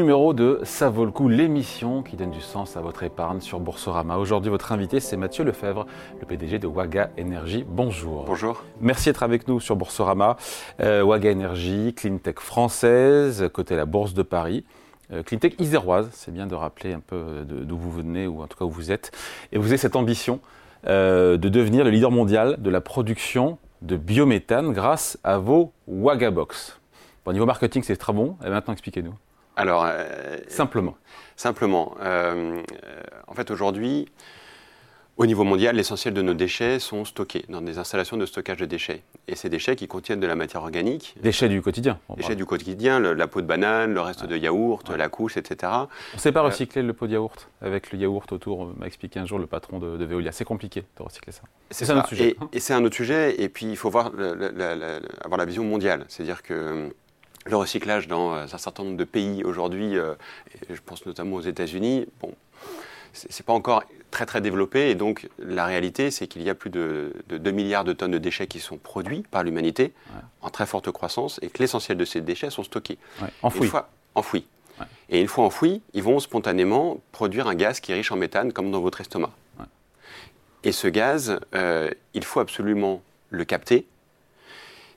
Numéro de Ça vaut le coup, l'émission qui donne du sens à votre épargne sur Boursorama. Aujourd'hui, votre invité, c'est Mathieu Lefebvre, le PDG de Waga Energy. Bonjour. Bonjour. Merci d'être avec nous sur Boursorama. Euh, Waga Energy, cleantech française, côté la Bourse de Paris. Euh, cleantech iséroise, c'est bien de rappeler un peu d'où vous venez, ou en tout cas où vous êtes. Et vous avez cette ambition euh, de devenir le leader mondial de la production de biométhane grâce à vos Waga Box. Au niveau marketing, c'est très bon. Et maintenant, expliquez-nous. Alors, euh, simplement. Simplement. Euh, en fait, aujourd'hui, au niveau mondial, l'essentiel de nos déchets sont stockés dans des installations de stockage de déchets. Et ces déchets qui contiennent de la matière organique. Déchets du quotidien. Déchets du quotidien, la peau de banane, le reste de yaourt, la couche, etc. On ne sait pas euh, recycler le pot de yaourt avec le yaourt autour. M'a expliqué un jour le patron de, de Veolia. C'est compliqué de recycler ça. C'est un autre sujet. Et, c'est un autre sujet. Et puis, il faut voir avoir la vision mondiale. C'est-à-dire que le recyclage dans euh, un certain nombre de pays aujourd'hui, euh, je pense notamment aux États-Unis, bon, c'est pas encore très très développé et donc la réalité c'est qu'il y a plus de, 2 milliards de tonnes de déchets qui sont produits par l'humanité en très forte croissance et que l'essentiel de ces déchets sont stockés. Enfouis. Fois, enfouis. Et une fois enfouis, ils vont spontanément produire un gaz qui est riche en méthane comme dans votre estomac. Et ce gaz, euh, il faut absolument le capter.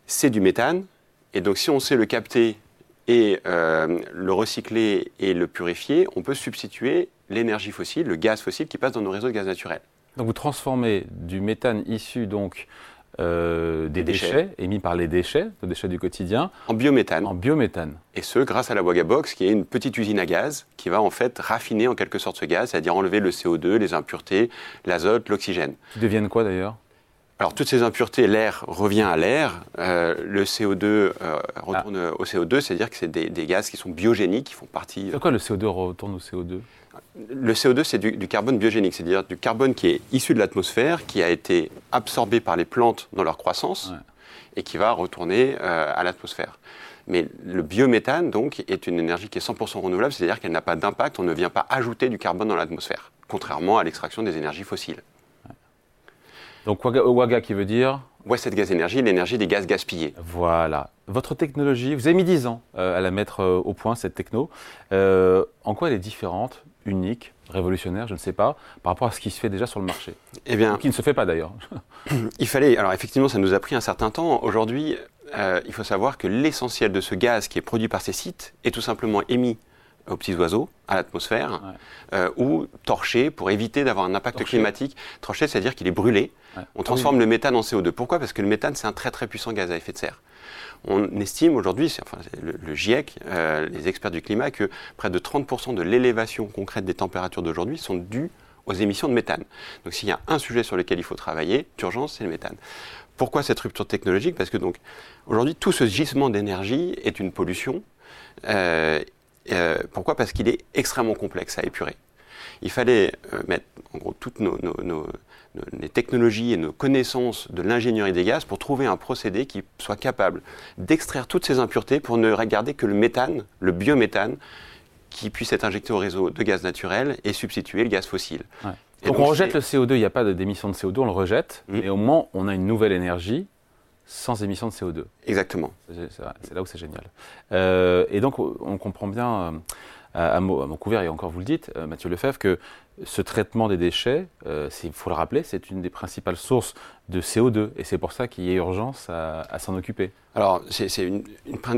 C'est du méthane, et donc si on sait le capter et euh, le recycler et le purifier, on peut substituer l'énergie fossile, le gaz fossile qui passe dans nos réseaux de gaz naturel. Donc vous transformez du méthane issu donc euh, des, déchets. émis par les déchets, les déchets du quotidien, en biométhane. En biométhane. Et ce, grâce à la Wagabox, qui est une petite usine à gaz qui va en fait raffiner en quelque sorte ce gaz, c'est-à-dire enlever le CO2, les impuretés, l'azote, l'oxygène. Qui deviennent quoi d'ailleurs? Alors toutes ces impuretés, l'air revient à l'air, euh, le CO2 euh, retourne ah. au CO2, c'est-à-dire que c'est des, gaz qui sont biogéniques, qui font partie... C'est quoi le CO2 retourne au CO2 Le CO2 c'est du, carbone biogénique, c'est-à-dire du carbone qui est issu de l'atmosphère, qui a été absorbé par les plantes dans leur croissance et qui va retourner euh, à l'atmosphère. Mais le biométhane, donc, est une énergie qui est 100% renouvelable, c'est-à-dire qu'elle n'a pas d'impact, on ne vient pas ajouter du carbone dans l'atmosphère, contrairement à l'extraction des énergies fossiles. Donc WAGA qui veut dire Wasted Gas Energy, l'énergie des gaz gaspillés. Voilà. Votre technologie, vous avez mis 10 ans euh, à la mettre euh, au point, cette techno. Euh, en quoi elle est différente, unique, révolutionnaire, je ne sais pas, par rapport à ce qui se fait déjà sur le marché? Eh bien. Qui ne se fait pas d'ailleurs. il fallait. Alors effectivement, ça nous a pris un certain temps. Aujourd'hui, il faut savoir que l'essentiel de ce gaz qui est produit par ces sites est tout simplement émis aux petits oiseaux, à l'atmosphère, euh, ou torché pour éviter d'avoir un impact climatique. Torché, c'est-à-dire qu'il est brûlé. On transforme le méthane en CO2. Pourquoi? Parce que le méthane, c'est un très très puissant gaz à effet de serre. On estime aujourd'hui, enfin, le, GIEC, euh, les experts du climat, que près de 30% de l'élévation concrète des températures d'aujourd'hui sont dues aux émissions de méthane. Donc s'il y a un sujet sur lequel il faut travailler d'urgence, c'est le méthane. Pourquoi cette rupture technologique? Parce que donc aujourd'hui tout ce gisement d'énergie est une pollution euh, euh, pourquoi? Parce qu'il est extrêmement complexe à épurer. Il fallait euh, mettre en gros toutes nos, les technologies et nos connaissances de l'ingénierie des gaz pour trouver un procédé qui soit capable d'extraire toutes ces impuretés pour ne regarder que le méthane, le biométhane, qui puisse être injecté au réseau de gaz naturel et substituer le gaz fossile. Donc, on rejette le CO2, il n'y a pas d'émission de CO2, on le rejette, mmh. mais au moins on a une nouvelle énergie sans émission de CO2. Exactement. C'est là où c'est génial. Euh, et donc, on comprend bien, euh, à, mon couvert, et encore vous le dites, euh, Mathieu Lefebvre, que ce traitement des déchets, il faut le rappeler, c'est une des principales sources de CO2. Et c'est pour ça qu'il y a urgence à, s'en occuper. Alors, c'est une,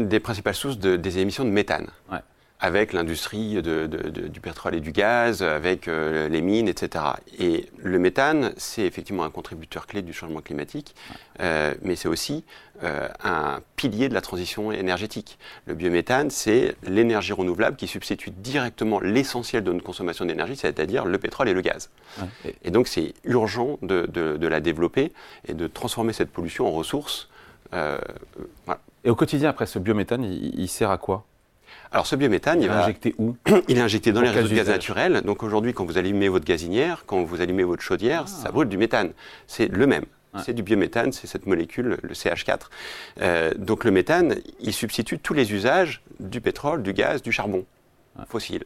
des principales sources des émissions de méthane. Ouais avec l'industrie du pétrole et du gaz, avec euh, les mines, etc. Et le méthane, c'est effectivement un contributeur clé du changement climatique, euh, mais c'est aussi euh, un pilier de la transition énergétique. Le biométhane, c'est l'énergie renouvelable qui substitue directement l'essentiel de notre consommation d'énergie, c'est-à-dire le pétrole et le gaz. Et, donc c'est urgent de, la développer et de transformer cette pollution en ressources. Et au quotidien, après, ce biométhane, il sert à quoi? Alors ce biométhane, il, va injecté où Il est injecté dans les réseaux de gaz naturels. Donc aujourd'hui, quand vous allumez votre gazinière, quand vous allumez votre chaudière, ah. ça brûle du méthane. C'est le même. C'est du biométhane, c'est cette molécule, le CH4. Euh, donc le méthane, il substitue tous les usages du pétrole, du gaz, du charbon fossile.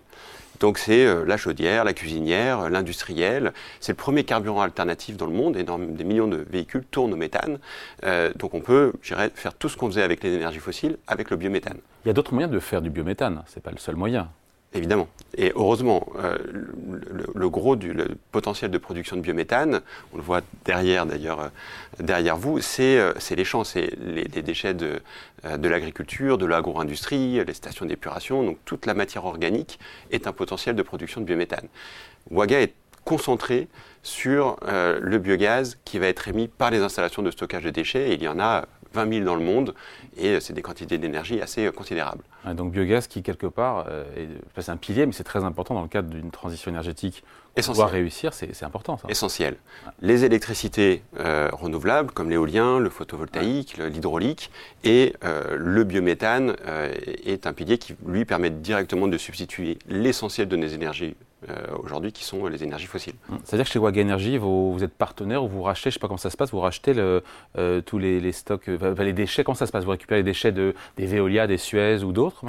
Donc c'est euh, la chaudière, la cuisinière, l'industriel. C'est le premier carburant alternatif dans le monde et dans des millions de véhicules tournent au méthane. Euh, donc on peut, je dirais, faire tout ce qu'on faisait avec les énergies fossiles avec le biométhane. Il y a d'autres moyens de faire du biométhane, ce n'est pas le seul moyen. Évidemment. Et heureusement, euh, le, gros du potentiel de production de biométhane, on le voit derrière d'ailleurs, euh, derrière vous, c'est euh, les champs, c'est les, déchets de, de l'agriculture, de l'agro-industrie, les stations d'épuration. Donc toute la matière organique est un potentiel de production de biométhane. Waga est concentré sur le biogaz qui va être émis par les installations de stockage de déchets. Et il y en a 20 000 dans le monde, et c'est des quantités d'énergie assez euh, considérables. donc biogaz qui, quelque part, euh, est, un pilier, mais c'est très important dans le cadre d'une transition énergétique. Pour pouvoir réussir, c'est important. Ça. Essentiel. Les électricités euh, renouvelables, comme l'éolien, le photovoltaïque, l'hydraulique, et le biométhane est un pilier qui, lui, permet directement de substituer l'essentiel de nos énergies euh, aujourd'hui qui sont les énergies fossiles. Hum. C'est-à-dire que chez Waga Energy, vous, êtes partenaire ou vous rachetez, je ne sais pas comment ça se passe, vous rachetez le, euh, tous les, stocks, euh, les déchets, comment ça se passe? Vous récupérez les déchets de, des Veolia, des Suez ou d'autres?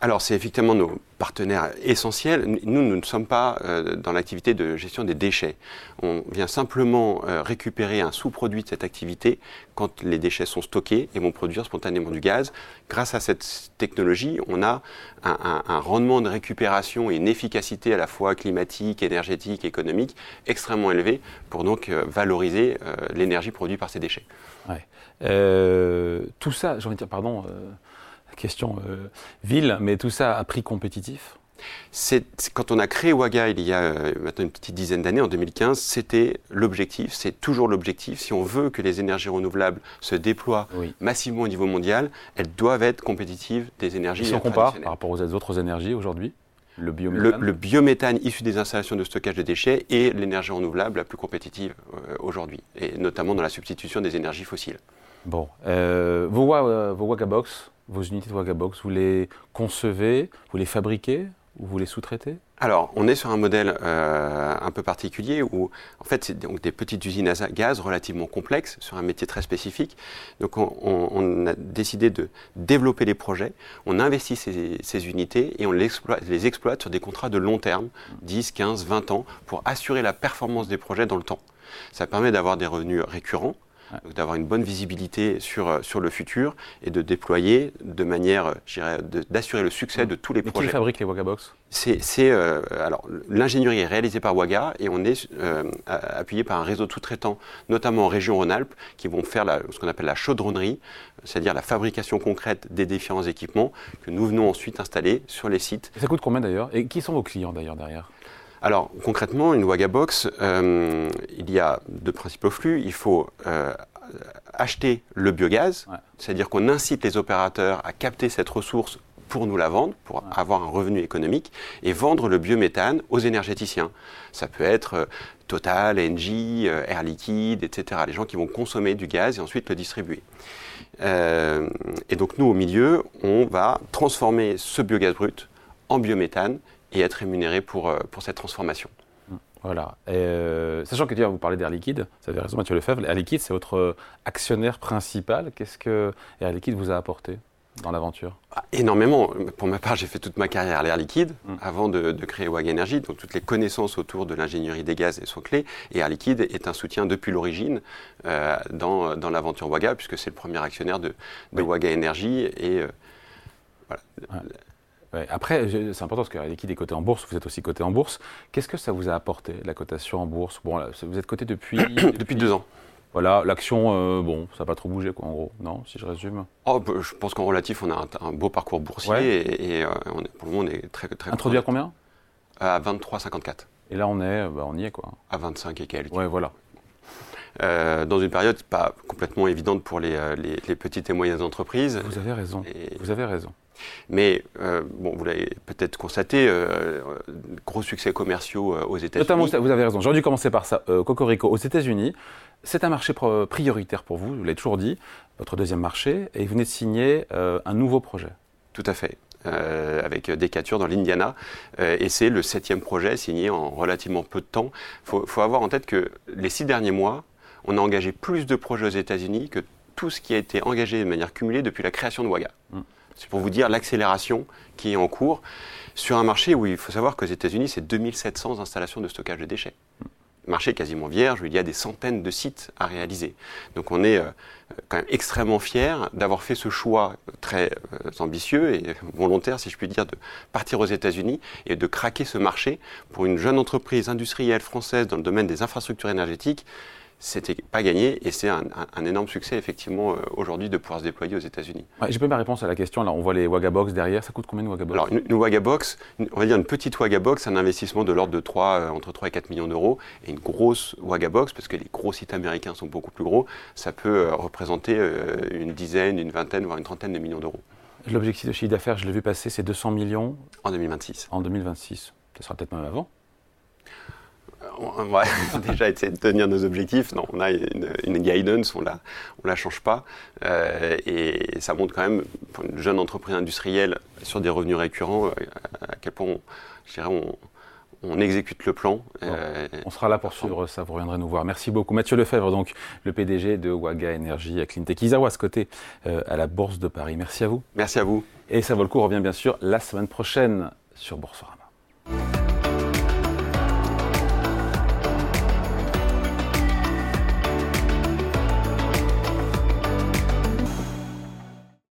Alors c'est effectivement nos partenaires essentiels. Nous, nous ne sommes pas dans l'activité de gestion des déchets. On vient simplement récupérer un sous-produit de cette activité quand les déchets sont stockés et vont produire spontanément du gaz. Grâce à cette technologie, on a un, rendement de récupération et une efficacité à la fois climatique, énergétique, économique extrêmement élevé pour donc euh, valoriser euh, l'énergie produite par ces déchets. Euh, tout ça, j'ai envie de dire, pardon, question ville, mais tout ça à prix compétitif c'est, quand on a créé Waga il y a euh, maintenant une petite dizaine d'années, en 2015, c'était l'objectif, c'est toujours l'objectif. Si on veut que les énergies renouvelables se déploient massivement au niveau mondial, elles doivent être compétitives des énergies. Si on compare par rapport aux autres énergies aujourd'hui le biométhane. Le, biométhane issu des installations de stockage de déchets est l'énergie renouvelable la plus compétitive euh, aujourd'hui, et notamment dans la substitution des énergies fossiles. Bon, euh, vos, euh, vos Wagabox, vos unités de Wagabox, vous les concevez, vous les fabriquez ou vous les sous-traitez? Alors, on est sur un modèle euh, un peu particulier où, en fait, c'est donc des petites usines à gaz relativement complexes sur un métier très spécifique. Donc, on, a décidé de développer les projets, on investit ces, unités et on les exploite, les exploite sur des contrats de long terme, 10, 15, 20 ans, pour assurer la performance des projets dans le temps. Ça permet d'avoir des revenus récurrents d'avoir une bonne visibilité sur, euh, sur le futur et de déployer de manière, euh, d'assurer le succès de tous les Mais projets. Qui fabrique les Wagabox c'est, euh, alors l'ingénierie est réalisée par Waga et on est appuyé par un réseau de sous-traitants, notamment en région Rhône-Alpes, qui vont faire ce qu'on appelle la chaudronnerie, c'est-à-dire la fabrication concrète des différents équipements que nous venons ensuite installer sur les sites. ça coûte combien d'ailleurs? Et qui sont vos clients d'ailleurs derrière? Alors concrètement, une Wagabox, euh, il y a deux principaux flux. Il faut euh, acheter le biogaz, c'est-à-dire qu'on incite les opérateurs à capter cette ressource pour nous la vendre, pour avoir un revenu économique, et vendre le biométhane aux énergéticiens. Ça peut être euh, Total, Engie, Air Liquide, etc. Les gens qui vont consommer du gaz et ensuite le distribuer. et donc nous, au milieu, on va transformer ce biogaz brut en biométhane et être rémunéré pour, euh, pour cette transformation. Voilà. Euh, sachant que vous parlez d'Air Liquide, vous avez raison Mathieu Lefebvre, Air Liquide c'est votre actionnaire principal. Qu'est-ce que Air Liquide vous a apporté dans l'aventure? Ah, Énormément. Pour ma part, j'ai fait toute ma carrière à l'Air Liquide hum. avant de, créer WAG Energy. Donc toutes les connaissances autour de l'ingénierie des gaz sont clés. Et Air Liquide est un soutien depuis l'origine euh, dans, dans l'aventure WAGA, puisque c'est le premier actionnaire de, de WAGA Energy. Et voilà. Après, c'est important parce que Liquide est coté en bourse, vous êtes aussi coté en bourse. Qu'est-ce que ça vous a apporté, la cotation en bourse? Bon, Vous êtes coté depuis, depuis, deux ans. Voilà, l'action, euh, bon, ça n'a pas trop bougé, quoi, en gros, non, si je résume? Oh, bah, Je pense qu'en relatif, on a un, beau parcours boursier et, euh, on est, pour le moment, on est très. très Introduit à combien? À 23,54. Et là, on est, bah, on y est, quoi. À 25 et quelques. Ouais, voilà. Euh, dans une période pas complètement évidente pour les, les, petites et moyennes entreprises. Vous avez raison. Vous avez raison. Mais euh, bon, vous l'avez peut-être constaté, euh, gros succès commerciaux euh, aux États-Unis. Notamment, vous avez raison. J'aurais dû commencer par ça. Cocorico, aux États-Unis, c'est un marché prioritaire pour vous, vous l'avez toujours dit, votre deuxième marché, et vous venez de signer un nouveau projet. Tout à fait. avec Decatur dans l'Indiana. et c'est le septième projet signé en relativement peu de temps. Il faut, avoir en tête que les six derniers mois, on a engagé plus de projets aux États-Unis que tout ce qui a été engagé de manière cumulée depuis la création de Waga. Hum. C'est pour vous dire l'accélération qui est en cours sur un marché où il faut savoir qu'aux États-Unis, c'est 2700 installations de stockage de déchets. Marché quasiment vierge, où il y a des centaines de sites à réaliser. Donc on est euh, quand même extrêmement fiers d'avoir fait ce choix très ambitieux et volontaire, si je puis dire, de partir aux États-Unis et de craquer ce marché pour une jeune entreprise industrielle française dans le domaine des infrastructures énergétiques c'était pas gagné et c'est un, énorme succès effectivement euh, aujourd'hui de pouvoir se déployer aux États-Unis. J'ai pas ma réponse à la question. Là, on voit les Wagabox derrière. Ça coûte combien une Wagabox? Alors une, une Wagabox, on va dire une petite Wagabox, un investissement de l'ordre de 3, euh, entre 3 et 4 millions d'euros. Et une grosse Wagabox, parce que les gros sites américains sont beaucoup plus gros, ça peut euh, représenter une dizaine, une vingtaine, voire une trentaine de millions d'euros. L'objectif de chiffre d'affaires, je l'ai vu passer, c'est 200 millions En 2026. En 2026. Ça sera peut-être même avant on va déjà essayer de tenir nos objectifs. Non, on a une, guidance, on la, on la change pas. Euh, et ça montre quand même, pour une jeune entreprise industrielle sur des revenus récurrents, euh, à quel point, on, je dirais, on, exécute le plan. Euh, on sera là pour suivre ça, vous reviendrez nous voir. Merci beaucoup. Mathieu Lefebvre, donc le PDG de Waga Energy à Cleantech Isawa, ce côté à la Bourse de Paris. Merci à vous. Merci à vous. Et ça vaut le coup, on revient bien sûr la semaine prochaine sur Boursorama.